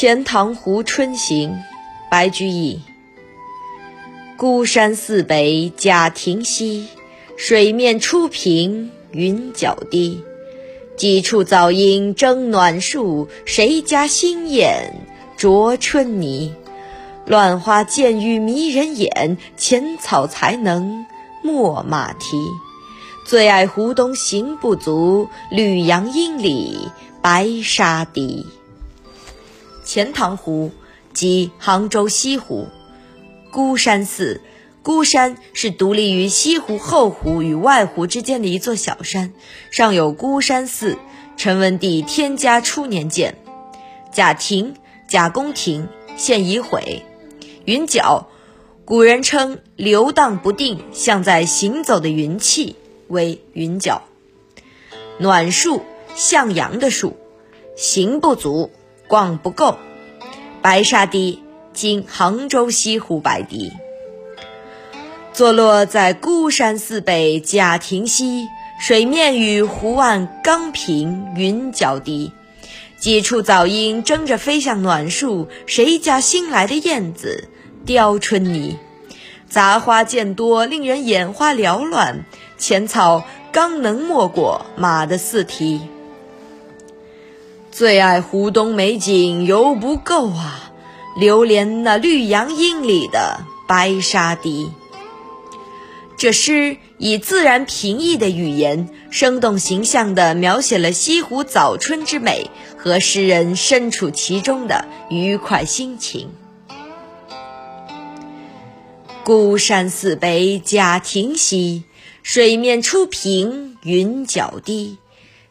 钱塘湖春行，白居易。孤山寺北贾亭西，水面初平云脚低。几处早莺争暖树，谁家新燕啄春泥？乱花渐欲迷人眼，浅草才能没马蹄。最爱湖东行不足，绿杨阴里白沙堤。钱塘湖即杭州西湖，孤山寺。孤山是独立于西湖后湖与外湖之间的一座小山，上有孤山寺。陈文帝天嘉初年建。贾亭，贾公亭，现已毁。云脚，古人称流荡不定、像在行走的云气为云脚。暖树，向阳的树。行不足。逛不够，白沙堤，今杭州西湖白堤，坐落在孤山寺北贾亭西，水面与湖岸刚平，云脚低。几处早莺争着飞向暖树，谁家新来的燕子叼春泥？杂花渐多，令人眼花缭乱，浅草刚能没过马的四蹄。最爱湖东美景犹不够啊，流连那绿杨阴里的白沙堤。这诗以自然平易的语言，生动形象地描写了西湖早春之美和诗人身处其中的愉快心情。孤山寺北贾亭西，水面初平云脚低。